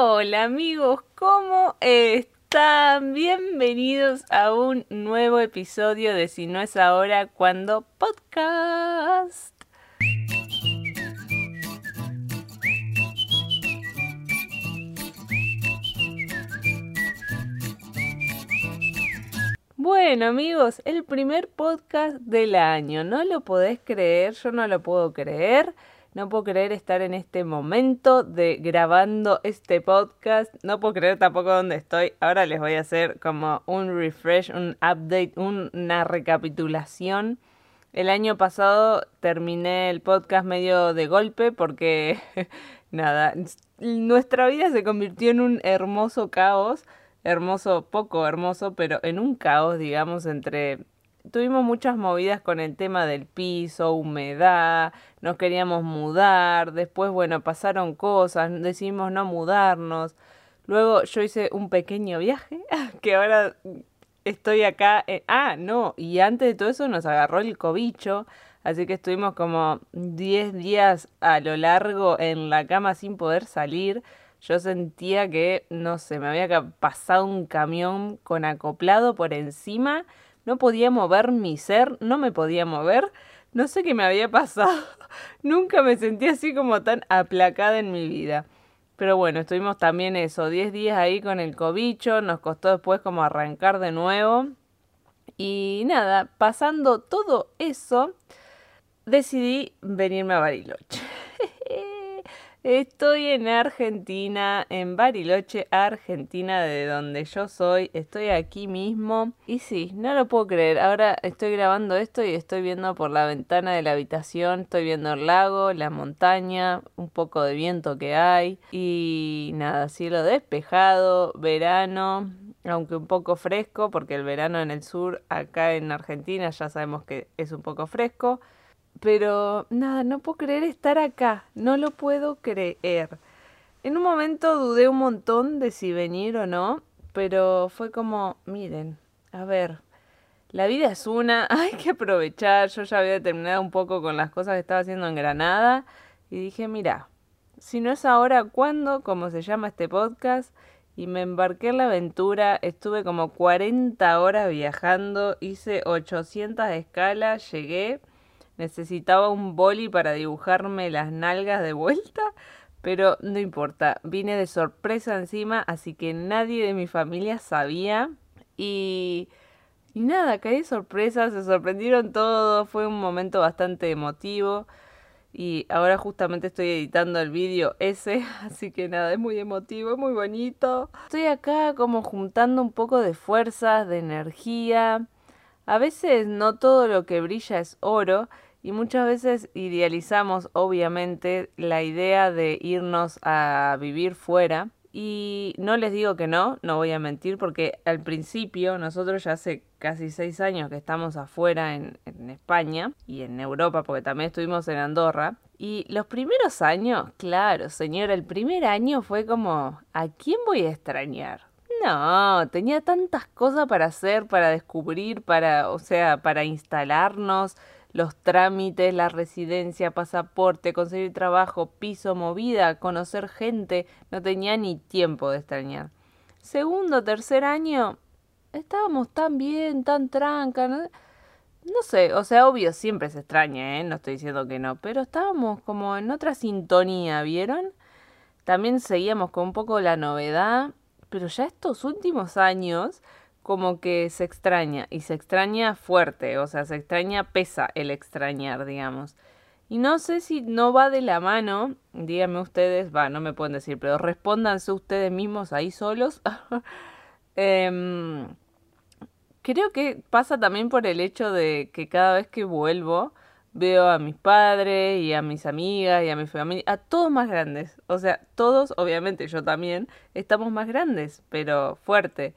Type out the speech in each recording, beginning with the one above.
Hola amigos, ¿cómo están? Bienvenidos a un nuevo episodio de Si no es ahora, cuando podcast. Bueno amigos, el primer podcast del año, ¿no lo podés creer? Yo no lo puedo creer. No puedo creer estar en este momento de grabando este podcast. No puedo creer tampoco dónde estoy. Ahora les voy a hacer como un refresh, un update, una recapitulación. El año pasado terminé el podcast medio de golpe porque, nada, nuestra vida se convirtió en un hermoso caos. Hermoso, poco hermoso, pero en un caos, digamos, entre tuvimos muchas movidas con el tema del piso, humedad, nos queríamos mudar, después, bueno, pasaron cosas, decidimos no mudarnos. Luego yo hice un pequeño viaje, que ahora estoy acá. ah, no, y antes de todo eso nos agarró el cobicho, así que estuvimos como 10 días a lo largo en la cama sin poder salir. Yo sentía que, no sé, me había pasado un camión con acoplado por encima no podía mover mi ser, no me podía mover. No sé qué me había pasado. Nunca me sentí así como tan aplacada en mi vida. Pero bueno, estuvimos también eso, 10 días ahí con el cobicho, nos costó después como arrancar de nuevo. Y nada, pasando todo eso, decidí venirme a Bariloche. Estoy en Argentina, en Bariloche, Argentina, de donde yo soy. Estoy aquí mismo. Y sí, no lo puedo creer. Ahora estoy grabando esto y estoy viendo por la ventana de la habitación. Estoy viendo el lago, la montaña, un poco de viento que hay. Y nada, cielo despejado, verano, aunque un poco fresco, porque el verano en el sur, acá en Argentina, ya sabemos que es un poco fresco. Pero nada, no puedo creer estar acá, no lo puedo creer. En un momento dudé un montón de si venir o no, pero fue como, miren, a ver, la vida es una, hay que aprovechar. Yo ya había terminado un poco con las cosas que estaba haciendo en Granada y dije, mira, si no es ahora, ¿cuándo? Como se llama este podcast. Y me embarqué en la aventura, estuve como 40 horas viajando, hice 800 escalas, llegué Necesitaba un boli para dibujarme las nalgas de vuelta, pero no importa, vine de sorpresa encima, así que nadie de mi familia sabía y... Nada, caí de sorpresa, se sorprendieron todos, fue un momento bastante emotivo y ahora justamente estoy editando el vídeo ese, así que nada, es muy emotivo, es muy bonito. Estoy acá como juntando un poco de fuerzas, de energía. A veces no todo lo que brilla es oro y muchas veces idealizamos, obviamente, la idea de irnos a vivir fuera. Y no les digo que no, no voy a mentir, porque al principio nosotros ya hace casi seis años que estamos afuera en, España y en Europa, porque también estuvimos en Andorra. Y los primeros años, claro, señora, el primer año fue como, ¿a quién voy a extrañar? No, tenía tantas cosas para hacer, para descubrir, para, o sea, para instalarnos los trámites, la residencia, pasaporte, conseguir trabajo, piso, movida, conocer gente, no tenía ni tiempo de extrañar. Segundo, tercer año, estábamos tan bien, tan tranca, ¿no? sé, o sea, obvio, siempre se extraña, ¿eh? No estoy diciendo que no, pero estábamos como en otra sintonía, ¿vieron? También seguíamos con un poco la novedad, pero ya estos últimos años como que se extraña y se extraña fuerte, o sea, se extraña pesa el extrañar, digamos. Y no sé si no va de la mano, díganme ustedes, va, no me pueden decir, pero respóndanse ustedes mismos ahí solos. Em, creo que pasa también por el hecho de que cada vez que vuelvo veo a mis padres y a mis amigas y a mi familia, a todos más grandes. O sea, todos, obviamente yo también, estamos más grandes, pero fuerte.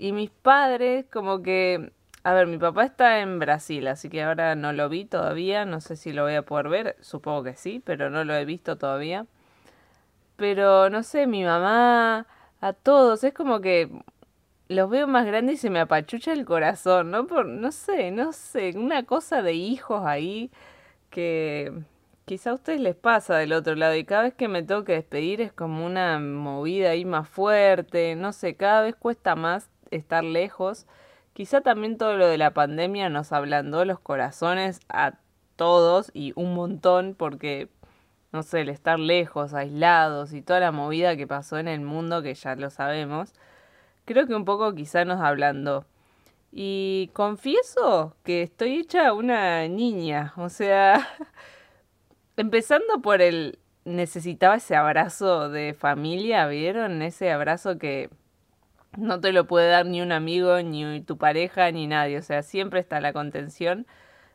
Y mis padres, como que. A ver, mi papá está en Brasil, así que ahora no lo vi todavía. No sé si lo voy a poder ver. Supongo que sí, pero no lo he visto todavía. Pero no sé, mi mamá, a todos, es como que los veo más grandes y se me apachucha el corazón, ¿no? Por, no sé, no sé, una cosa de hijos ahí que, quizá a ustedes les pasa del otro lado y cada vez que me tengo que despedir es como una movida ahí más fuerte, no sé, cada vez cuesta más estar lejos. Quizá también todo lo de la pandemia nos ablandó los corazones a todos y un montón porque, no sé, el estar lejos, aislados y toda la movida que pasó en el mundo, que ya lo sabemos, creo que un poco quizá nos ablandó. Y confieso que estoy hecha una niña, o sea, empezando por el necesitaba ese abrazo de familia, ¿vieron? Ese abrazo que no te lo puede dar ni un amigo, ni tu pareja, ni nadie, o sea, siempre está la contención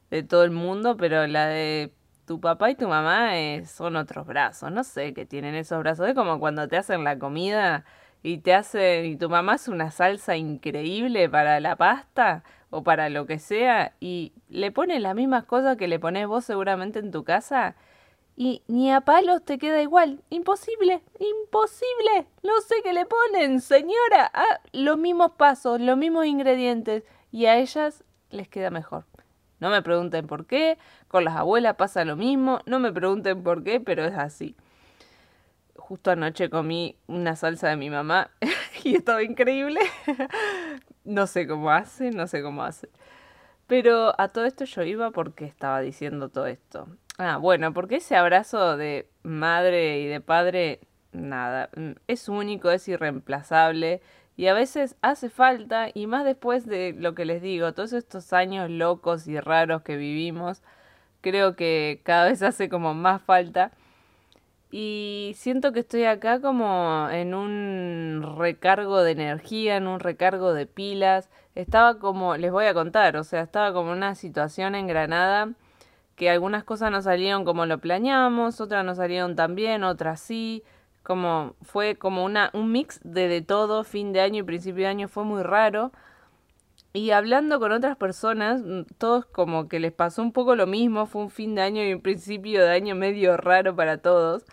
de todo el mundo, pero la de tu papá y tu mamá eh, son otros brazos, no sé qué tienen esos brazos, es como cuando te hacen la comida y te hace y tu mamá hace una salsa increíble para la pasta o para lo que sea y le pone las mismas cosas que le pones vos seguramente en tu casa y ni a palos te queda igual. Imposible, imposible. No sé qué le ponen, señora. Ah, los mismos pasos, los mismos ingredientes y a ellas les queda mejor. No me pregunten por qué, con las abuelas pasa lo mismo, no me pregunten por qué, pero es así justo anoche comí una salsa de mi mamá y estaba increíble. no sé cómo hace, no sé cómo hace. Pero a todo esto yo iba porque estaba diciendo todo esto. Ah, bueno, porque ese abrazo de madre y de padre, nada, mm, es único, es irreemplazable y a veces hace falta, y más después de lo que les digo, todos estos años locos y raros que vivimos, creo que cada vez hace como más falta y siento que estoy acá como en un recargo de energía, en un recargo de pilas. Estaba como, les voy a contar, o sea, estaba como una situación en Granada que algunas cosas no salieron como lo planeamos, otras no salieron tan bien, otras sí. Como fue como una, un mix de, de todo, fin de año y principio de año, fue muy raro. Y hablando con otras personas, mm, todos como que les pasó un poco lo mismo, fue un fin de año y un principio de año medio raro para todos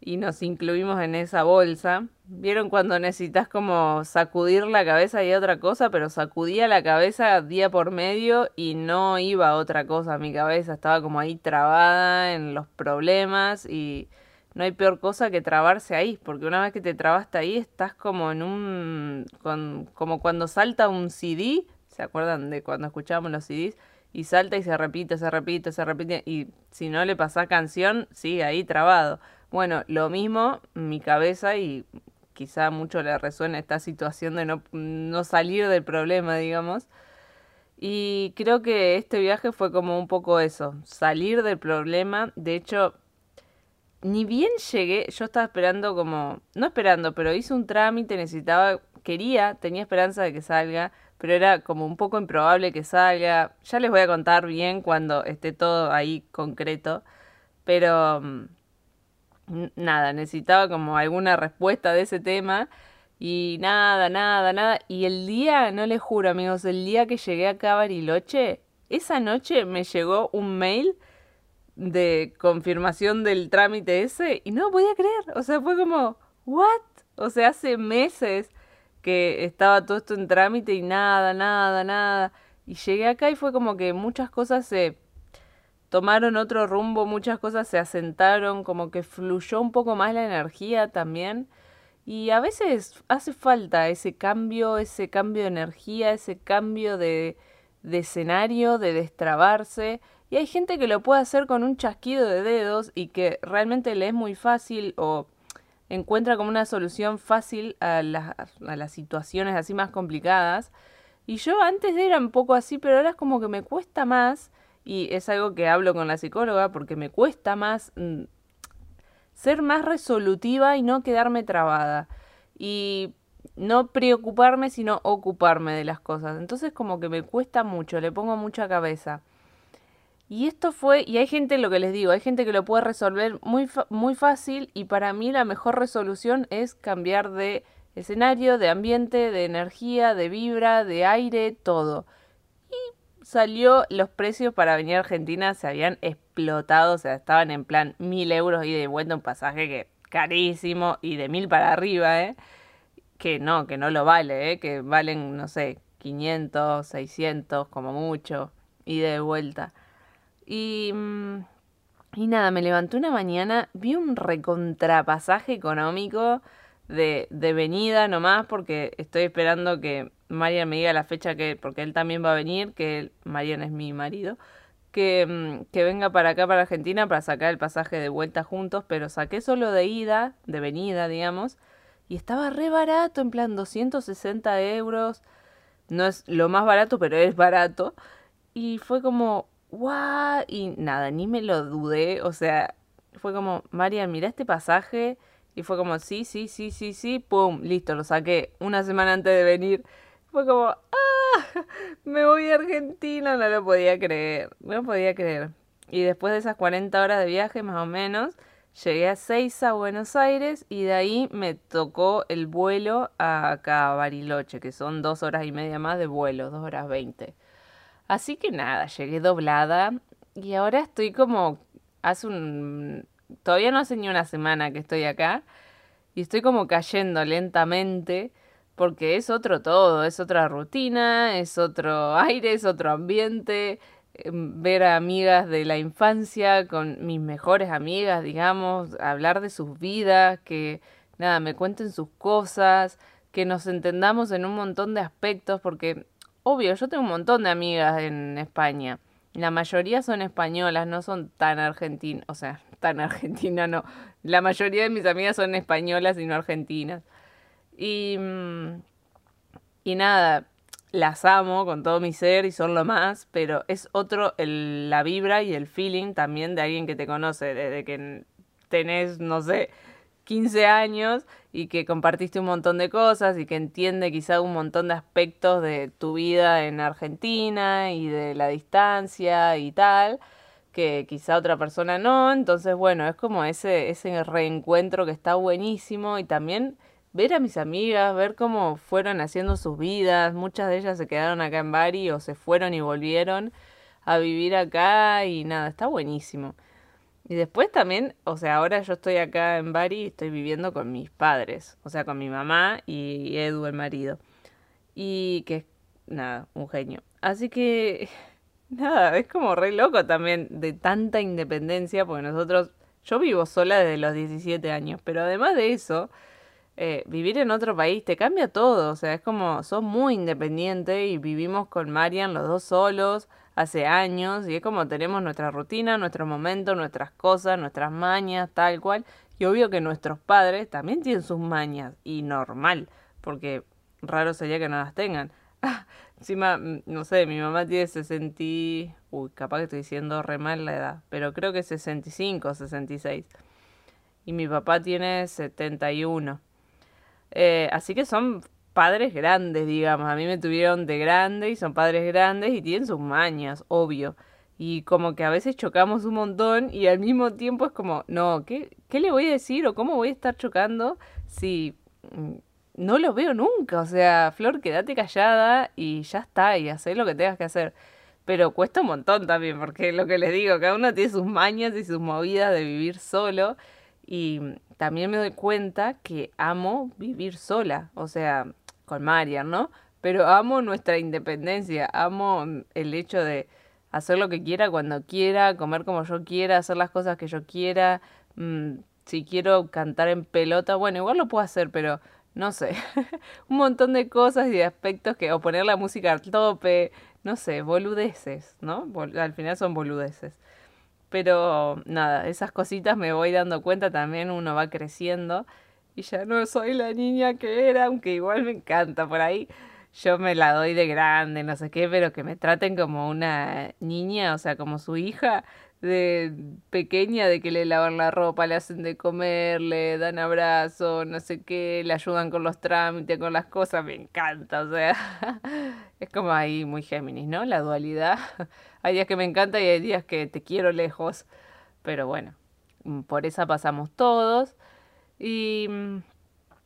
y nos incluimos en esa bolsa. ¿Vieron cuando necesitas como sacudir la cabeza y otra cosa? Pero sacudía la cabeza día por medio y no iba a otra cosa mi cabeza. Estaba como ahí trabada en los problemas y no hay peor cosa que trabarse ahí, porque una vez que te trabaste ahí estás como en un... Con, como cuando salta un CD, ¿se acuerdan de cuando escuchábamos los CDs? Y salta y se repite, se repite, se repite, y si no le pasás canción, sigue ahí trabado. Bueno, lo mismo, mi cabeza y quizá mucho le resuena esta situación de no, salir del problema, digamos. Y creo que este viaje fue como un poco eso, salir del problema. De hecho, ni bien llegué, yo estaba esperando como, no esperando, pero hice un trámite, necesitaba, quería, tenía esperanza de que salga, pero era como un poco improbable que salga. Ya les voy a contar bien cuando esté todo ahí concreto, pero mm, nada, necesitaba como alguna respuesta de ese tema y nada, nada, nada. Y el día, no les juro amigos, el día que llegué acá a Bariloche, esa noche me llegó un mail de confirmación del trámite ese y no podía creer. O sea, fue como, ¿what? O sea, hace meses que estaba todo esto en trámite y nada, nada, nada. Y llegué acá y fue como que muchas cosas se tomaron otro rumbo, muchas cosas se asentaron, como que fluyó un poco más la energía también. Y a veces hace falta ese cambio, ese cambio de energía, ese cambio de, de escenario, de destrabarse. Y hay gente que lo puede hacer con un chasquido de dedos y que realmente le es muy fácil o encuentra como una solución fácil a, a las situaciones así más complicadas. Y yo antes era un poco así, pero ahora es como que me cuesta más y es algo que hablo con la psicóloga porque me cuesta más mm, ser más resolutiva y no quedarme trabada. Y no preocuparme, sino ocuparme de las cosas. Entonces como que me cuesta mucho, le pongo mucha cabeza. Y esto fue, y hay gente, lo que les digo, hay gente que lo puede resolver muy, muy fácil y para mí la mejor resolución es cambiar de escenario, de ambiente, de energía, de vibra, de aire, todo salió, los precios para venir a Argentina se habían explotado, o sea, estaban en plan mil euros y de vuelta un pasaje que carísimo y de mil para arriba, ¿eh? Que no, que no lo vale, ¿eh? Que valen, no sé, 500, 600 como mucho y de vuelta. Y mm, Y nada, me levanté una mañana, vi un recontrapasaje económico de, de venida nomás, porque estoy esperando que Marian me diga la fecha que, porque él también va a venir, que Marian es mi marido, que, mm, que venga para acá, para Argentina, para sacar el pasaje de vuelta juntos, pero saqué solo de ida, de venida, digamos, y estaba re barato, en plan 260 euros. No es lo más barato, pero es barato. Y fue como, ¡guau! Y nada, ni me lo dudé. O sea, fue como, María, mira este pasaje. Y fue como, sí, sí, sí, sí, sí, pum, listo, lo saqué una semana antes de venir. Fue como, ¡ah! Me voy a Argentina, no lo podía creer, no podía creer. Y después de esas 40 horas de viaje, más o menos, llegué a Seiza, Buenos Aires, y de ahí me tocó el vuelo a acá, a Bariloche, que son dos horas y media más de vuelo, dos horas veinte. Así que nada, llegué doblada y ahora estoy como, hace un, todavía no hace ni una semana que estoy acá y estoy como cayendo lentamente porque es otro todo, es otra rutina, es otro aire, es otro ambiente, em, ver a amigas de la infancia con mis mejores amigas, digamos, hablar de sus vidas, que nada, me cuenten sus cosas, que nos entendamos en un montón de aspectos, porque obvio, yo tengo un montón de amigas en España. La mayoría son españolas, no son tan argentinas, o sea, tan argentina no. La mayoría de mis amigas son españolas y no argentinas. Y, mm, y nada, las amo con todo mi ser y son lo más, pero es otro el, la vibra y el feeling también de alguien que te conoce, desde que tenés, no sé, 15 años y que compartiste un montón de cosas y que entiende quizá un montón de aspectos de tu vida en Argentina y de la distancia y tal, que quizá otra persona no. Entonces, bueno, es como ese, ese reencuentro que está buenísimo y también ver a mis amigas, ver cómo fueron haciendo sus vidas. Muchas de ellas se quedaron acá en Bari o se fueron y volvieron a vivir acá y nada, está buenísimo. Y después también, o sea, ahora yo estoy acá en Bari y estoy viviendo con mis padres, o sea, con mi mamá y Edu, el marido. Y que es, nada, un genio. Así que, nada, es como re loco también de tanta independencia, porque nosotros, yo vivo sola desde los 17 años, pero además de eso, eh, vivir en otro país te cambia todo, o sea, es como, sos muy independiente y vivimos con Marian los dos solos hace años y es como tenemos nuestra rutina, nuestro momento, nuestras cosas, nuestras mañas, tal cual. Y obvio que nuestros padres también tienen sus mañas y normal, porque raro sería que no las tengan. encima, mm, no sé, mi mamá tiene 60... Uy, capaz que estoy diciendo re mal la edad, pero creo que 65 o 66. Y mi papá tiene 71. Eh, así que son padres grandes, digamos. A mí me tuvieron de grande y son padres grandes y tienen sus mañas, obvio. Y como que a veces chocamos un montón y al mismo tiempo es como, no, ¿qué, qué le voy a decir o cómo voy a estar chocando si mm, no lo veo nunca? O sea, Flor, quédate callada y ya está, y haz lo que tengas que hacer. Pero cuesta un montón también, porque lo que les digo, cada uno tiene sus mañas y sus movidas de vivir solo. Y también me doy cuenta que amo vivir sola. O sea, con Marian, ¿no? Pero amo nuestra independencia, amo el hecho de hacer lo que quiera cuando quiera, comer como yo quiera, hacer las cosas que yo quiera. Mm, si quiero cantar en pelota, bueno, igual lo puedo hacer, pero no sé. Un montón de cosas y de aspectos que, o poner la música al tope, no sé, boludeces, ¿no? al final son boludeces. Pero nada, esas cositas me voy dando cuenta también, uno va creciendo y ya no soy la niña que era, aunque igual me encanta por ahí. Yo me la doy de grande, no sé qué, pero que me traten como una niña, o sea, como su hija de pequeña, de que le lavan la ropa, le hacen de comer, le dan abrazo, no sé qué, le ayudan con los trámites, con las cosas, me encanta, o sea, es como ahí muy Géminis, ¿no? La dualidad. Hay días que me encanta y hay días que te quiero lejos, pero bueno, por esa pasamos todos. Y,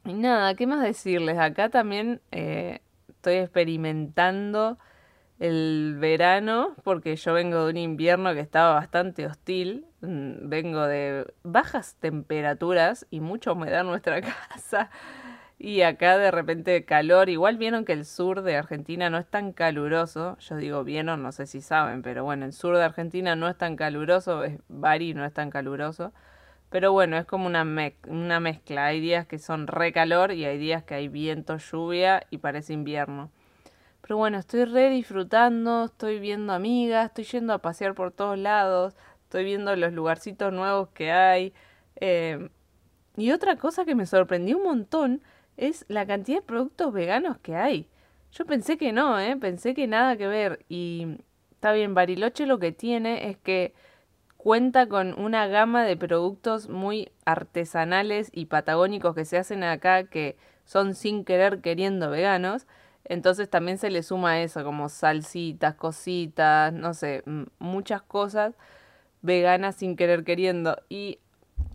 nada, ¿qué más decirles? Acá también eh, estoy experimentando el verano porque yo vengo de un invierno que estaba bastante hostil. Mm, vengo de bajas temperaturas y mucha humedad en nuestra casa. y acá de repente calor. Igual vieron que el sur de Argentina no es tan caluroso. Yo digo vieron, no sé si saben, pero bueno, el sur de Argentina no es tan caluroso. Es, Bari no es tan caluroso. Pero bueno, es como una, una mezcla. Hay días que son re calor y hay días que hay viento, lluvia y parece invierno. Pero bueno, estoy re disfrutando, estoy viendo amigas, estoy yendo a pasear por todos lados, estoy viendo los lugarcitos nuevos que hay. Eh, y otra cosa que me sorprendió un montón es la cantidad de productos veganos que hay. Yo pensé que no, ¿eh? pensé que nada que ver. Y está bien, Bariloche lo que tiene es que cuenta con una gama de productos muy artesanales y patagónicos que se hacen acá que son sin querer queriendo veganos. Entonces también se le suma eso, como salsitas, cositas, no sé, muchas cosas veganas sin querer queriendo. Y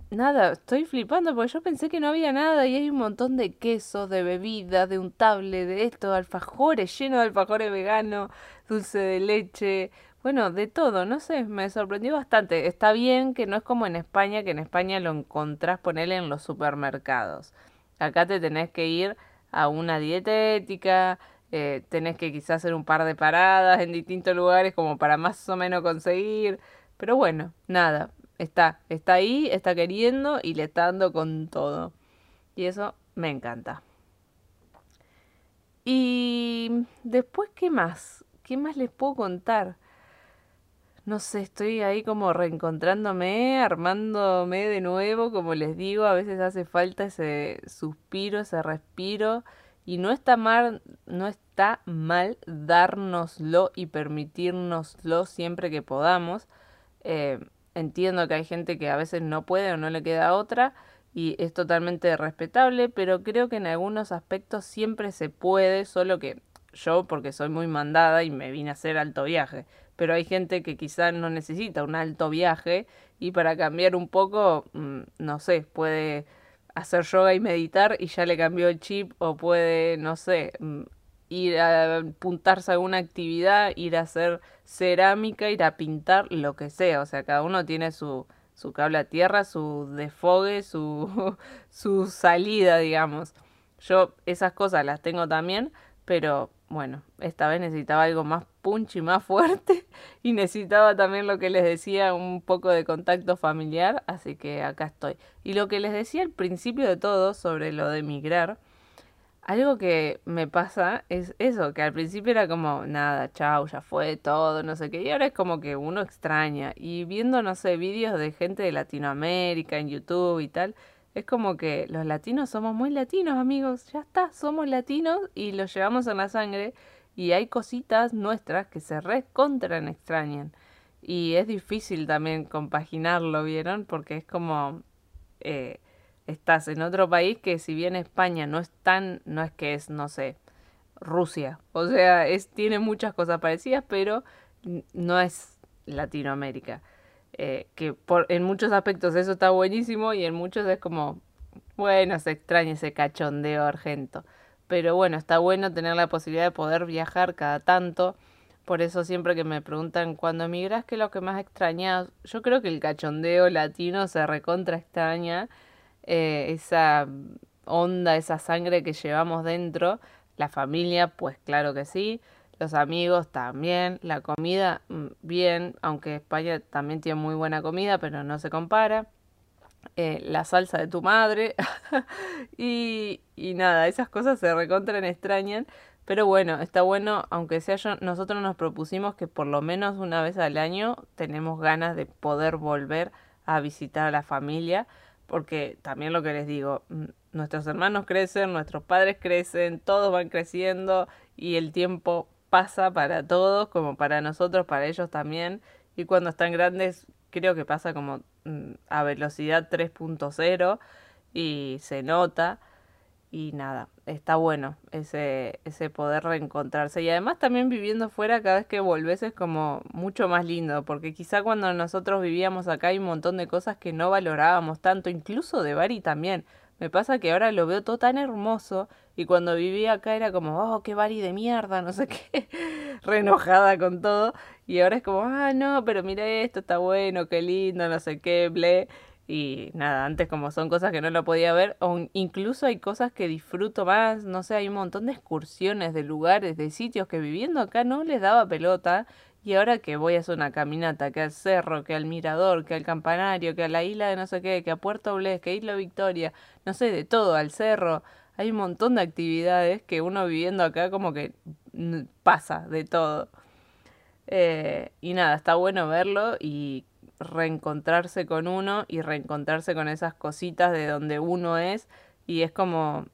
nada, estoy flipando porque yo pensé que no había nada y hay un montón de quesos, de bebidas, de untable, de esto, alfajores, lleno de alfajores veganos, dulce de leche, bueno, de todo, no sé, me sorprendió bastante. Está bien que no es como en España, que en España lo encontrás, ponerle en los supermercados. Acá te tenés que ir a una dietética, eh, tenés que quizás hacer un par de paradas en distintos lugares como para más o menos conseguir. Pero bueno, nada, Está, está ahí, está queriendo y le está dando con todo. Y eso me encanta. Y después, ¿qué más? ¿Qué más les puedo contar? No sé, estoy ahí como reencontrándome, armándome de nuevo, como les digo, a veces hace falta ese suspiro, ese respiro, y no está mal, no está mal dárnoslo y permitirnoslo siempre que podamos. Eh, Entiendo que hay gente que a veces no puede o no le queda otra y es totalmente respetable, pero creo que en algunos aspectos siempre se puede, solo que yo porque soy muy mandada y me vine a hacer alto viaje, pero hay gente que quizás no necesita un alto viaje y para cambiar un poco, mm, no sé, puede hacer yoga y meditar y ya le cambió el chip o puede, no sé, mm, ir a apuntarse a alguna actividad, ir a hacer cerámica, ir a pintar, lo que sea. O sea, cada uno tiene su, su cable a tierra, su desfogue, su, su salida, digamos. Yo esas cosas las tengo también, pero bueno, esta vez necesitaba algo más punchy, más fuerte y necesitaba también lo que les decía, un poco de contacto familiar, así que acá estoy. Y lo que les decía al principio de todo sobre lo de migrar, algo que me pasa es eso, que al principio era como, nada, chau, ya fue todo, no sé qué, y ahora es como que uno extraña. Y viendo, no sé, vídeos de gente de Latinoamérica en YouTube y tal, es como que los latinos somos muy latinos, amigos, ya está, somos latinos y los llevamos en la sangre y hay cositas nuestras que se recontra extrañan. Y es difícil también compaginarlo, ¿vieron? Porque es como... Eh, estás en otro país que si bien España no es tan, no es que es, no sé, Rusia, o sea, es, tiene muchas cosas parecidas, pero no es Latinoamérica. Eh, que por, en muchos aspectos eso está buenísimo y en muchos es como, bueno, se extraña ese cachondeo argento. Pero bueno, está bueno tener la posibilidad de poder viajar cada tanto. Por eso siempre que me preguntan cuando emigras, ¿qué es lo que más extrañas? Yo creo que el cachondeo latino se recontra extraña eh, esa onda, esa sangre que llevamos dentro. La familia, pues claro que sí. Los amigos también. La comida, mm, bien, aunque España también tiene muy buena comida, pero no se compara. Eh, la salsa de tu madre. y, y nada, esas cosas se recontran extrañan. Pero bueno, está bueno, aunque sea yo, nosotros nos propusimos que por lo menos una vez al año tenemos ganas de poder volver a visitar a la familia porque también lo que les digo, nuestros hermanos crecen, nuestros padres crecen, todos van creciendo y el tiempo pasa para todos, como para nosotros, para ellos también. Y cuando están grandes, creo que pasa como a velocidad 3.0 y se nota y nada, está bueno ese, ese poder reencontrarse. Y además también viviendo fuera, cada vez que volvés es como mucho más lindo, porque quizá cuando nosotros vivíamos acá hay un montón de cosas que no valorábamos tanto, incluso de Bari también. Me pasa que ahora lo veo todo tan hermoso y cuando vivía acá era como, oh, qué Bari de mierda, no sé qué, re enojada con todo. Y ahora es como, ah, no, pero mira esto, está bueno, qué lindo, no sé qué, ble. Y nada, antes como son cosas que no lo podía ver, o incluso hay cosas que disfruto más, no sé, hay un montón de excursiones, de lugares, de sitios que viviendo acá no les daba pelota. Y ahora que voy a hacer una caminata, que al cerro, que al mirador, que al campanario, que a la isla de no sé qué, que a Puerto Blés, que a Isla Victoria, no sé, de todo, al cerro. Hay un montón de actividades que uno viviendo acá como que pasa de todo. Eh, y nada, está bueno verlo y reencontrarse con uno y reencontrarse con esas cositas de donde uno es y es como,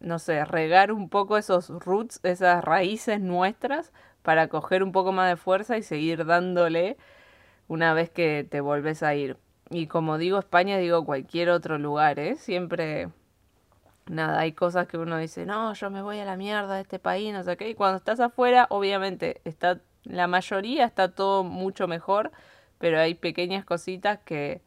no sé, regar un poco esos roots, esas raíces nuestras para coger un poco más de fuerza y seguir dándole una vez que te volves a ir. Y como digo España, digo cualquier otro lugar, ¿eh? Siempre, nada, hay cosas que uno dice, no, yo me voy a la mierda de este país, no sé qué. Y cuando estás afuera, obviamente, está, la mayoría está todo mucho mejor pero hay pequeñas cositas que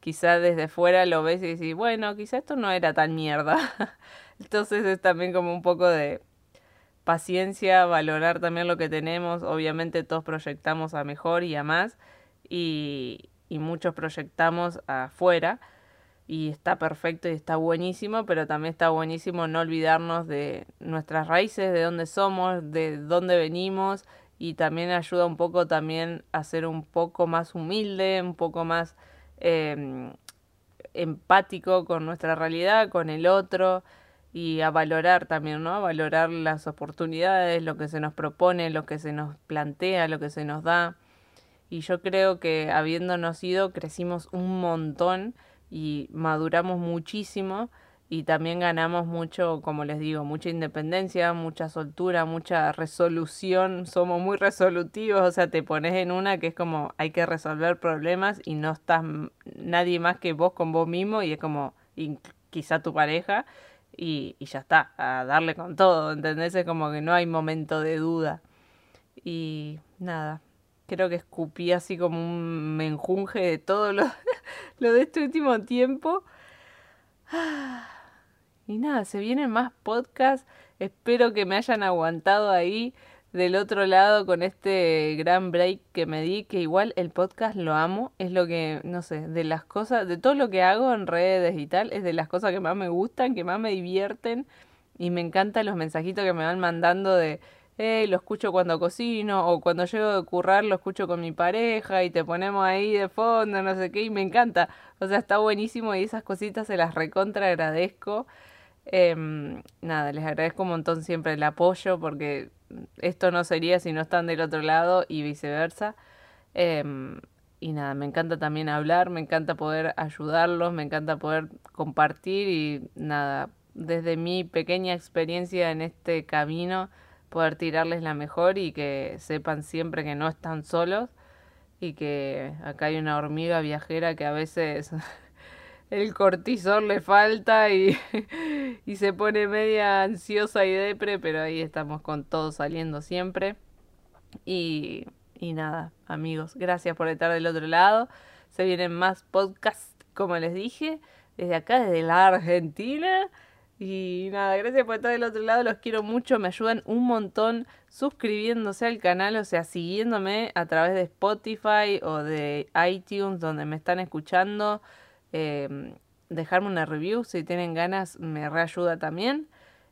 quizá desde fuera lo ves y decís, bueno, quizá esto no era tan mierda. Entonces es también como un poco de paciencia, valorar también lo que tenemos. Obviamente todos proyectamos a mejor y a más y, y muchos proyectamos afuera y está perfecto y está buenísimo, pero también está buenísimo no olvidarnos de nuestras raíces, de dónde somos, de dónde venimos y también ayuda un poco también a ser un poco más humilde, un poco más em, empático con nuestra realidad, con el otro y a valorar también, ¿no? A valorar las oportunidades, lo que se nos propone, lo que se nos plantea, lo que se nos da. Y yo creo que habiéndonos ido crecimos un montón y maduramos muchísimo y también ganamos mucho, como les digo, mucha independencia, mucha soltura, mucha resolución, somos muy resolutivos, o sea, te pones en una que es como hay que resolver problemas y no estás nadie más que vos con vos mismo y es como quizá tu pareja y, ya está, a darle con todo, ¿entendés? Es como que no hay momento de duda. Y nada, creo que escupí así como un menjunje de todo lo, lo de este último tiempo. Y nada, se vienen más podcasts. Espero que me hayan aguantado ahí del otro lado con este gran break que me di, que igual el podcast lo amo, es lo que, no sé, de las cosas, de todo lo que hago en redes y tal, es de las cosas que más me gustan, que más me divierten y me encantan los mensajitos que me van mandando de, hey, lo escucho cuando cocino o cuando llego de currar lo escucho con mi pareja y te ponemos ahí de fondo, no sé qué, y me encanta, o sea, está buenísimo y esas cositas se las recontra agradezco. Em, nada, les agradezco un montón siempre el apoyo porque esto no sería si no están del otro lado y viceversa. Em, y nada, me encanta también hablar, me encanta poder ayudarlos, me encanta poder compartir y nada, desde mi pequeña experiencia en este camino, poder tirarles la mejor y que sepan siempre que no están solos y que acá hay una hormiga viajera que a veces el cortisol le falta y, y se pone media ansiosa y depre, pero ahí estamos con todo saliendo siempre. Y, y nada, amigos, gracias por estar del otro lado. Se vienen más podcasts, como les dije, desde acá, desde la Argentina. Y nada, gracias por estar del otro lado, los quiero mucho, me ayudan un montón suscribiéndose al canal, o sea, siguiéndome a través de Spotify o de iTunes donde me están escuchando. Eh, dejarme una review si tienen ganas, me reayuda también.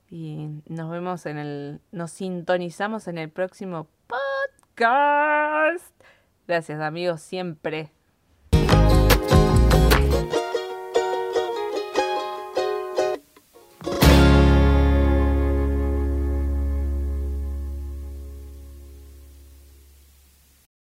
Y nos vemos en el, nos sintonizamos en el próximo podcast. Gracias amigos, siempre.